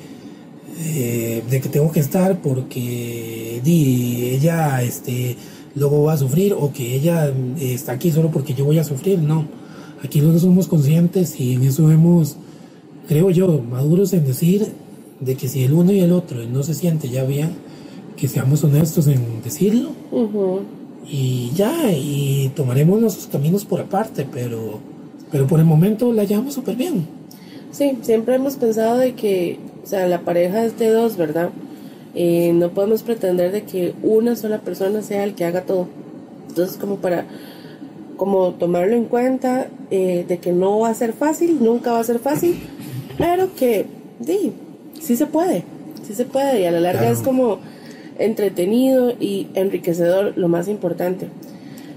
de que tengo que estar porque di, ella este, luego va a sufrir o que ella está aquí solo porque yo voy a sufrir, no. aquí los dos somos conscientes y en eso hemos, creo yo, maduros en decir de que si el uno y el otro no se siente ya bien, que seamos honestos en decirlo. Y ya, y tomaremos nuestros caminos por aparte, pero, pero por el momento la llevamos súper bien. Sí, siempre hemos pensado de que, o sea, la pareja es de dos, ¿verdad? Eh, no podemos pretender de que una sola persona sea el que haga todo. Entonces, como para como tomarlo en cuenta eh, de que no va a ser fácil, nunca va a ser fácil, pero que sí, sí se puede, sí se puede y a la larga es como entretenido y enriquecedor, lo más importante.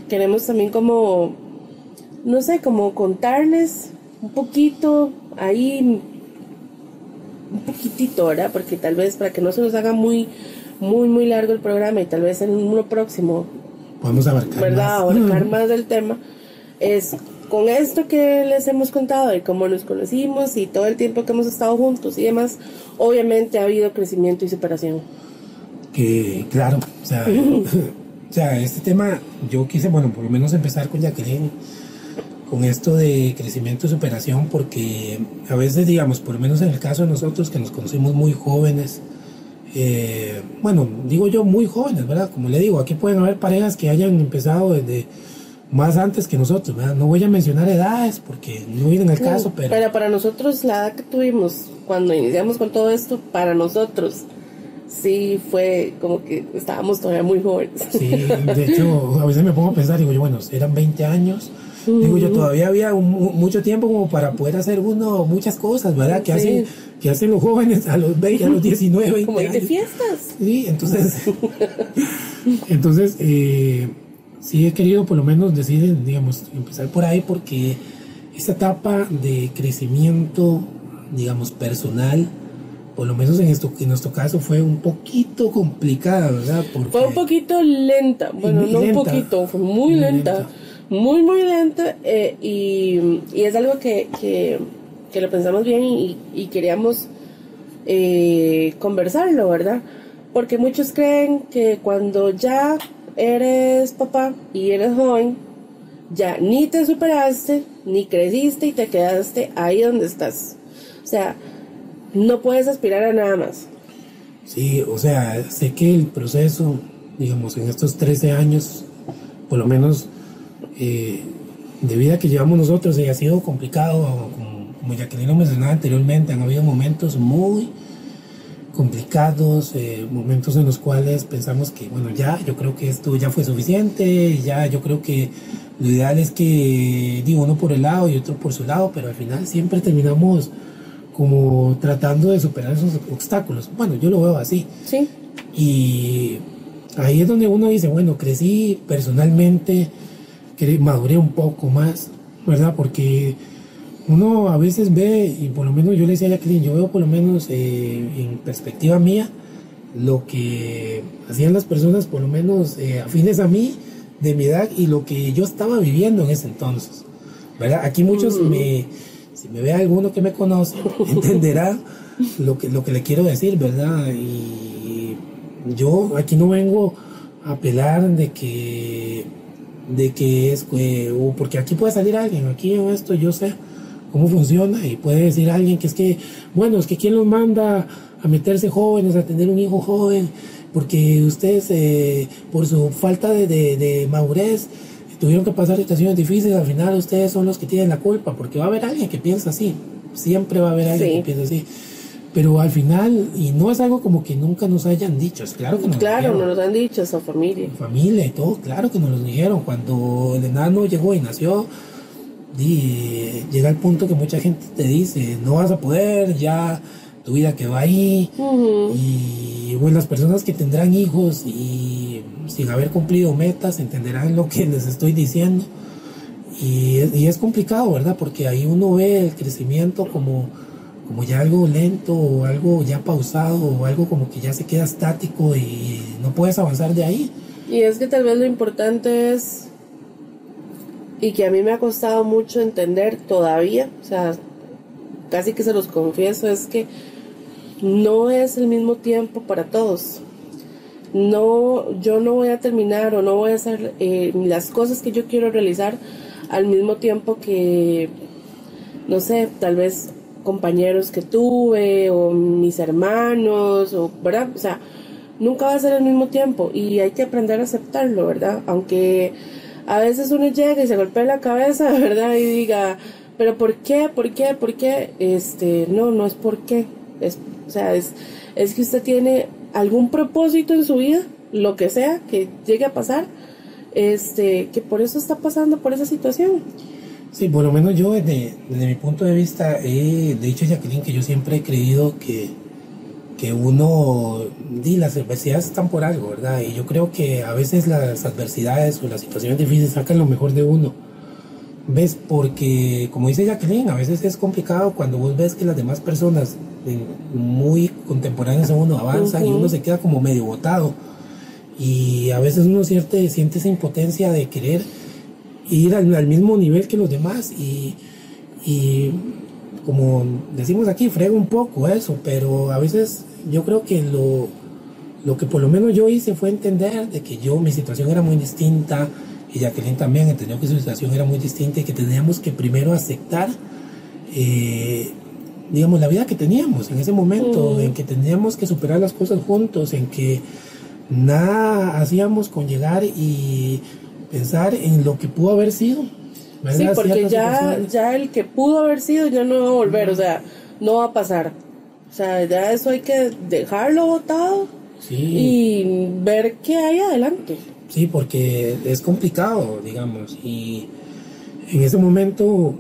Queremos también como, no sé, como contarles un poquito ahí, un poquitito, ¿verdad? Porque tal vez para que no se nos haga muy, muy, muy largo el programa y tal vez en uno próximo Podemos abarcar ¿verdad? Más. Abarcar más del tema. Es con esto que les hemos contado y cómo nos conocimos y todo el tiempo que hemos estado juntos y demás, obviamente ha habido crecimiento y superación. Que, claro, o sea, o sea, este tema yo quise, bueno, por lo menos empezar con Jacqueline, con esto de crecimiento y superación, porque a veces, digamos, por lo menos en el caso de nosotros que nos conocimos muy jóvenes, eh, bueno, digo yo muy jóvenes, ¿verdad? Como le digo, aquí pueden haber parejas que hayan empezado desde más antes que nosotros, ¿verdad? No voy a mencionar edades porque no vienen al caso, pero... Pero para nosotros, la edad que tuvimos cuando iniciamos con todo esto, para nosotros sí fue como que estábamos todavía muy jóvenes. Sí, de hecho, a veces me pongo a pensar, digo yo, bueno, eran 20 años, Digo, yo todavía había mucho tiempo como para poder hacer uno muchas cosas, ¿verdad? Que, hacen, que hacen los jóvenes a los 20, a los 19, 20 Como de fiestas. Sí, entonces, entonces eh, sí he querido por lo menos decir, digamos, empezar por ahí porque esta etapa de crecimiento, digamos, personal, por lo menos en, esto, en nuestro caso fue un poquito complicada, ¿verdad? fue un poquito lenta, bueno, no un poquito, fue muy, lenta muy, muy lento eh, y, y, es algo que, que, que, lo pensamos bien y, y queríamos eh, conversarlo, ¿verdad? Porque muchos creen que cuando ya eres papá y eres joven, ya ni te superaste, ni creciste y te quedaste ahí donde estás. O sea, no puedes aspirar a nada más. Sí, o sea, sé que el proceso, digamos, en estos 13 años, por lo menos eh, de vida que llevamos nosotros y ha sido complicado, como, como Jacqueline lo mencionaba anteriormente, han habido momentos muy complicados, eh, momentos en los cuales pensamos que, bueno, ya, yo creo que esto ya fue suficiente, ya yo creo que lo ideal es que, digo, uno por el lado y otro por su lado, pero al final siempre terminamos como tratando de superar esos obstáculos. Bueno, yo lo veo así. Sí. Y ahí es donde uno dice, bueno, crecí personalmente, maduré un poco más, ¿verdad? Porque uno a veces ve, y por lo menos yo le decía a Jacqueline, yo veo por lo menos eh, en perspectiva mía lo que hacían las personas por lo menos eh, afines a mí, de mi edad, y lo que yo estaba viviendo en ese entonces, ¿verdad? Aquí muchos me, si me ve alguno que me conoce, entenderá lo que, lo que le quiero decir, ¿verdad? Y yo aquí no vengo a apelar de que de que es, o porque aquí puede salir alguien, aquí o esto, yo sé cómo funciona y puede decir alguien que es que, bueno, es que quién los manda a meterse jóvenes, a tener un hijo joven, porque ustedes eh, por su falta de, de, madurez tuvieron que pasar situaciones difíciles, al final ustedes son los que tienen la culpa, porque va a haber alguien que piensa así, siempre va a haber alguien que piensa así pero al final, y no es algo como que nunca nos hayan dicho, es claro que nos Claro, nos lo han dicho, esa familia. Familia y todo, claro que nos lo dijeron. Cuando el enano llegó y nació, di, llega el punto que mucha gente te dice, no vas a poder, ya tu vida quedó ahí. Y bueno, las personas que tendrán hijos y sin haber cumplido metas entenderán lo que les estoy diciendo. Y, y es complicado, ¿verdad? Porque ahí uno ve el crecimiento como como ya algo lento o algo ya pausado o algo como que ya se queda estático y no puedes avanzar de ahí. Y es que tal vez lo importante es, y que a mí me ha costado mucho entender todavía, o sea, casi que se los confieso, es que no es el mismo tiempo para todos. No, yo no voy a terminar o no voy a hacer eh, las cosas que yo quiero realizar al mismo tiempo que, no sé, tal vez compañeros que tuve o mis hermanos, o, ¿verdad? O sea, nunca va a ser al mismo tiempo y hay que aprender a aceptarlo, ¿verdad? Aunque a veces uno llega y se golpea la cabeza, ¿verdad? Y diga, pero ¿por qué? ¿Por qué? ¿Por qué? Este, no, no es por qué. Es, o sea, es, es que usted tiene algún propósito en su vida, lo que sea que llegue a pasar, este, que por eso está pasando por esa situación. Sí, por lo menos yo desde, desde mi punto de vista he dicho Jacqueline que yo siempre he creído que, que uno, di, las adversidades están por algo, ¿verdad? Y yo creo que a veces las adversidades o las situaciones difíciles sacan lo mejor de uno. ¿Ves? Porque, como dice Jacqueline, a veces es complicado cuando vos ves que las demás personas muy contemporáneas a uno avanzan y uno se queda como medio botado. Y a veces uno siente, siente esa impotencia de querer ir al, mismo nivel que los demás y, y, como decimos aquí, frega un poco eso, pero a veces yo creo que lo, lo que por lo menos yo hice fue entender de que yo, mi situación era muy distinta y Jacqueline también entendió que su situación era muy distinta y que teníamos que primero aceptar, eh, digamos, la vida que teníamos en ese momento, mm. en que teníamos que superar las cosas juntos, en que nada hacíamos con llegar y pensar en lo que pudo haber sido. Sí, porque ya, ya el que pudo haber sido ya no va a volver, o sea, no va a pasar. O sea, ya eso hay que dejarlo botado y ver qué hay adelante. Sí, porque es complicado, digamos, y en ese momento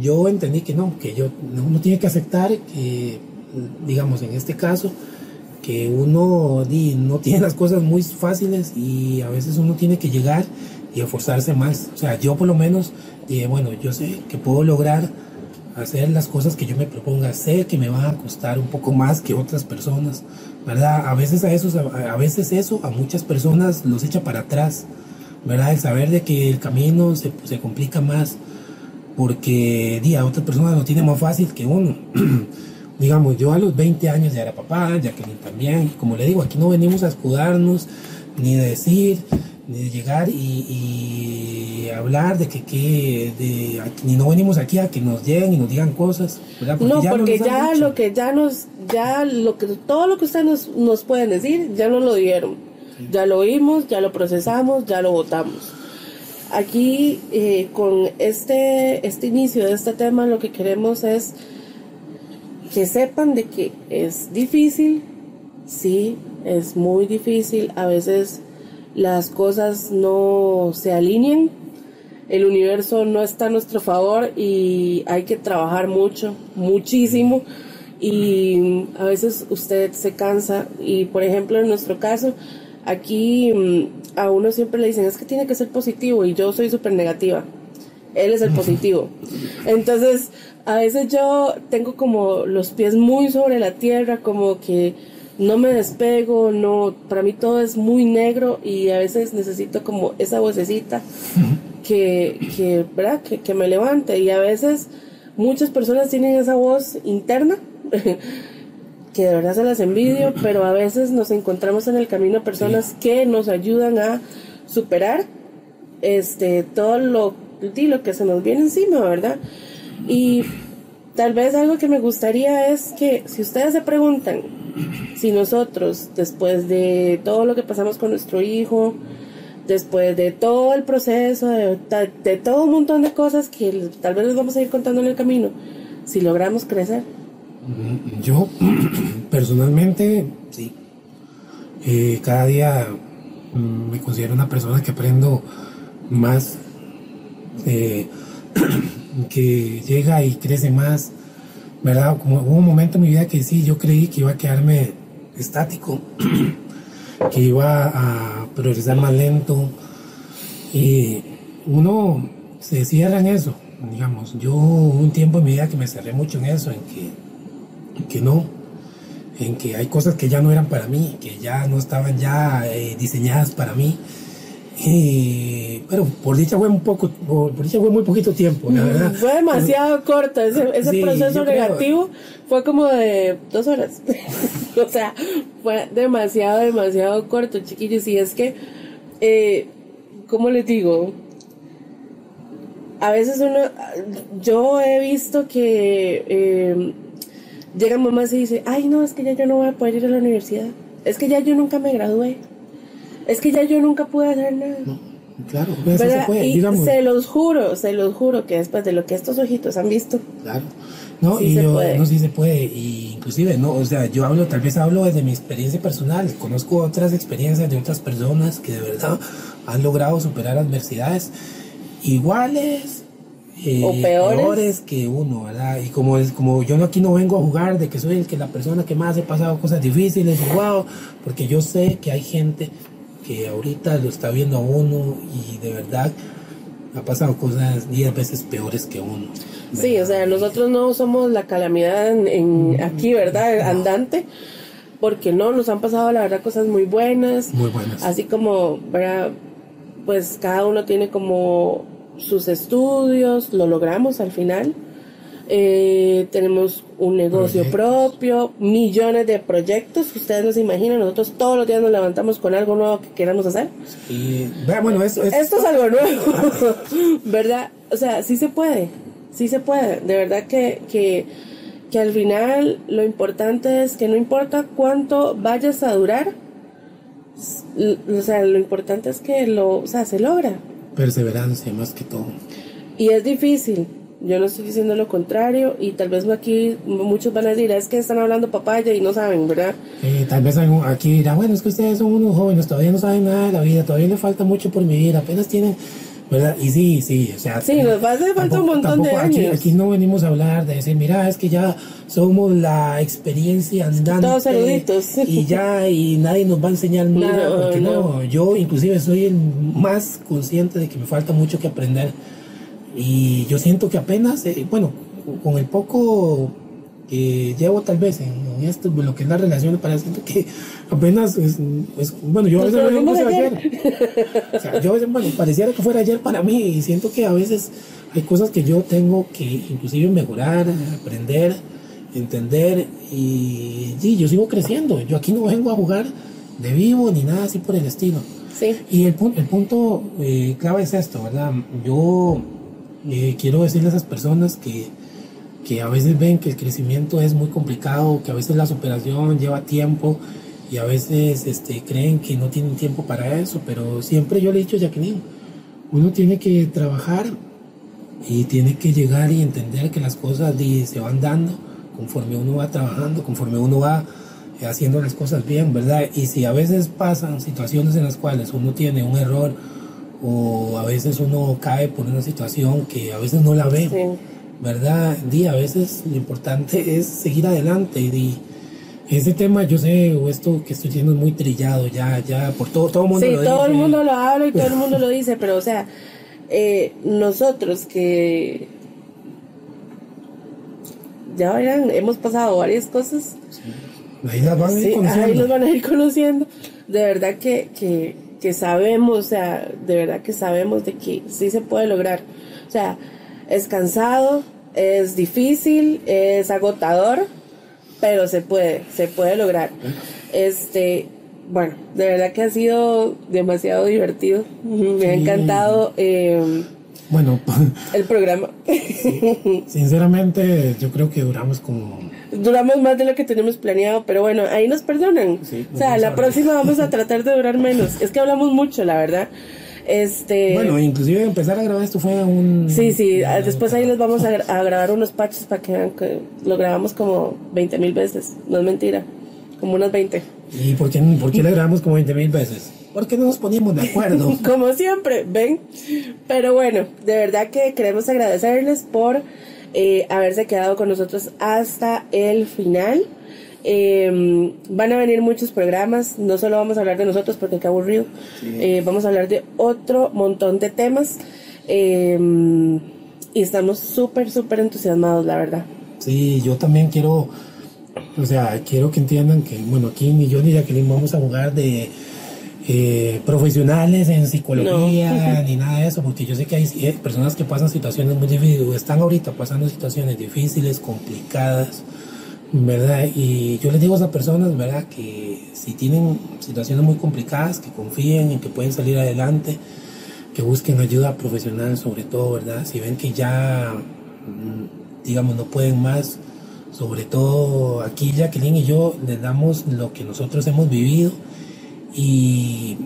yo entendí que no, que yo uno tiene que aceptar que, digamos, en este caso, que uno no tiene las cosas muy fáciles y a veces uno tiene que llegar y esforzarse más. O sea, yo por lo menos dije, bueno, yo sé que puedo lograr hacer las cosas que yo me proponga, sé que me van a costar un poco más que otras personas, ¿verdad? A veces a, eso, a veces eso a muchas personas los echa para atrás, ¿verdad? El saber de que el camino se, se complica más porque día otra persona lo tiene más fácil que uno. Digamos, yo a los 20 años ya era papá, que también, como le digo, aquí no venimos a escudarnos, ni de decir, de llegar y, hablar de que, que de, ni no venimos aquí a que nos lleguen y nos digan cosas, no, porque ya lo que ya nos, ya lo que, todo lo que ustedes nos, nos pueden decir, ya nos lo dieron. Ya lo oímos, ya lo procesamos, ya lo votamos. Aquí, eh, con este, este inicio de este tema, lo que queremos es que sepan de que es difícil, sí, es muy difícil, a veces las cosas no se alinean, el universo no está a nuestro favor y hay que trabajar mucho, muchísimo. Y a veces usted se cansa y por ejemplo en nuestro caso aquí mm, a uno siempre le dicen es que tiene que ser positivo y yo soy súper negativa, él es el positivo. Entonces a veces yo tengo como los pies muy sobre la tierra, como que no me despego, no, para mí todo es muy negro y a veces necesito como esa vocecita que, que, ¿verdad? Que, que me levante y a veces muchas personas tienen esa voz interna que de verdad se las envidio, pero a veces nos encontramos en el camino personas que nos ayudan a superar este todo lo, lo que se nos viene encima, ¿verdad? Y tal vez algo que me gustaría es que si ustedes se preguntan si nosotros, después de todo lo que pasamos con nuestro hijo, después de todo el proceso, de, todo un montón de cosas que tal vez les vamos a ir contando en el camino, si logramos crecer. Yo, personalmente, sí. Eh, cada día mm, me considero una persona que aprendo más. Eh, que llega y crece más, ¿verdad? Como hubo un momento en mi vida que sí, yo creí que iba a quedarme estático, que iba a progresar más lento y uno se cierra en eso, digamos. Yo un tiempo en mi vida que me cerré mucho en eso, en que, que no, en que hay cosas que ya no eran para mí, que ya no estaban ya eh, diseñadas para mí y bueno, por dicha fue un poco, por, dicha fue muy poquito tiempo, la verdad. Fue demasiado corto, ese, ese proceso negativo fue como de dos horas. o sea, fue demasiado, demasiado corto, chiquillos. Y es que, eh, ¿cómo les digo? a veces uno, yo he visto que eh, llegan mamás y dice, ay no, es que ya yo no voy a poder ir a la universidad, es que ya yo nunca me gradué, es que ya yo nunca pude hacer nada. claro, pues eso se puede, y digamos. se los juro, se los juro que después de lo que estos ojitos han visto, Claro. No, Sí y se yo, puede. no, sí se puede. Y inclusive, no, o sea, yo hablo, tal vez hablo desde mi experiencia personal. Conozco otras experiencias de otras personas que de verdad han logrado superar adversidades iguales eh, O peores. que uno, ¿verdad? Y como es, como yo no aquí no vengo a jugar de que soy el que la persona que más he pasado cosas difíciles, wow, porque yo sé que hay gente que ahorita lo está viendo a uno y de verdad ha pasado cosas 10 veces peores que uno. Sí, o sea, nosotros no somos la calamidad en, en aquí, ¿verdad? Andante, porque no, nos han pasado, la verdad, cosas muy buenas. Muy buenas. Así como, ¿verdad? Pues cada uno tiene como sus estudios, lo logramos al final. Eh, tenemos un negocio Proyectos. propio, millones de proyectos ustedes no se imaginan. Nosotros todos los días nos levantamos con algo nuevo que queramos hacer. Y, bueno, eso es, Esto es algo nuevo, ¿verdad? O sea, sí se puede, sí se puede. De verdad que, que, que al final lo importante es que no importa cuánto vayas a durar, o sea, lo importante es que lo, o sea, se logra. perseverancia más que todo. Y es difícil. Yo no estoy diciendo lo contrario y tal vez aquí muchos van a decir, es que están hablando papaya y no saben, ¿verdad? Eh, tal vez aquí dirá, bueno, es que ustedes son unos jóvenes, todavía no saben nada de la vida, todavía les falta mucho por vivir, apenas tienen, ¿verdad? Y sí, sí, o sea. Sí, nos hace falta un montón de tampoco aquí, no venimos a hablar de decir, mira, es que ya somos la experiencia andante. Todos eruditos. Y ya, y nadie nos va a enseñar nada, No, porque no. no. yo inclusive soy el más consciente de que me falta mucho que aprender. Y yo siento que apenas, eh, bueno, con el poco que llevo tal vez en, en esto, lo que es la relación, parece siento que apenas es, es- bueno, yo a veces ayer. ayer. O sea, yo a veces, bueno, pareciera que fuera ayer para mí y siento que a veces hay cosas que yo tengo que inclusive mejorar, aprender, entender y sí, yo sigo creciendo. Yo aquí no vengo a jugar de vivo ni nada así por el estilo. Sí. Y el, el punto eh, clave es esto, ¿verdad? Yo eh, quiero decirle a esas personas que, que a veces ven que el crecimiento es muy complicado, que a veces la superación lleva tiempo y a veces este, creen que no tienen tiempo para eso, pero siempre yo le he dicho a Jacqueline, uno tiene que trabajar y tiene que llegar y entender que las cosas se van dando conforme uno va trabajando, conforme uno va eh, haciendo las cosas bien, ¿verdad? Y si a veces pasan situaciones en las cuales uno tiene un error o a veces uno cae por una situación que a veces no la ve, Sí. ¿verdad? Di, a veces lo importante es seguir adelante y di, ese tema yo sé, o esto que estoy diciendo es muy trillado ya, ya, por todo, todo el mundo Sí, lo todo el dice. mundo lo habla y todo el mundo lo dice, pero o sea, eh, nosotros que ya verán, hemos pasado varias cosas, Ahí las van a ir sí, conociendo. ahí los van a ir conociendo, de verdad que, que, que sabemos, o sea, de verdad que sabemos de que sí se puede lograr, o sea, es cansado, es difícil, es agotador, pero se puede, se puede lograr. Este, bueno, de verdad que ha sido demasiado divertido. Me ha encantado eh, Bueno, el programa. sinceramente yo creo que duramos como... Duramos más de lo que teníamos planeado, pero bueno, ahí nos perdonan. Sí, o sea, la próxima vamos a tratar de durar menos. Es que hablamos mucho, la verdad. Este, Bueno, inclusive empezar a grabar esto fue un... sí, sí. ah, Después ahí les vamos a, a grabar unos patches para que vean que lo grabamos como 20 mil veces. No es mentira, como unas 20. ¿Y por qué, por qué le grabamos como 20 mil veces? Porque no nos poníamos de acuerdo. Como siempre, ven. Pero bueno, de verdad que queremos agradecerles por eh, haberse quedado con nosotros hasta el final. Eh, van a venir muchos programas, no solo vamos a hablar de nosotros porque qué aburrido, Eh, vamos a hablar de otro montón de temas eh, y estamos súper, súper entusiasmados, la verdad. Sí, yo también quiero, o sea, quiero que entiendan que, bueno, aquí ni yo ni Jacqueline vamos a jugar de eh, profesionales en psicología ni nada de eso, porque yo sé que hay eh, personas que pasan situaciones muy difíciles, están ahorita pasando situaciones difíciles, complicadas, ¿verdad? Y yo les digo a esas personas, ¿verdad? Que si tienen situaciones muy complicadas, que confíen en que pueden salir adelante, que busquen ayuda profesional sobre todo, ¿verdad? Si ven que ya, mm, digamos, no pueden más, sobre todo aquí Jacqueline y yo les damos lo que nosotros hemos vivido y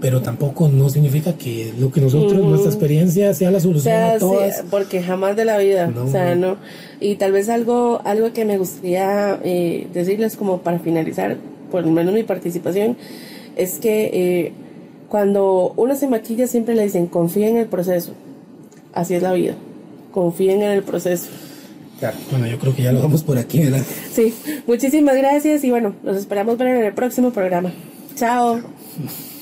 pero tampoco no significa que lo que nosotros, nuestra experiencia sea la solución a todas. porque jamás de la vida, o sea, no. Y tal vez algo, algo que me gustaría eh, decirles como para finalizar, por lo menos mi participación, es que eh, cuando uno se maquilla siempre le dicen confía en el proceso. Así es la vida. Confíen en el proceso. Claro, bueno, yo creo que ya lo vamos por aquí, ¿verdad? Sí, muchísimas gracias y bueno, nos esperamos ver en el próximo programa. 加油！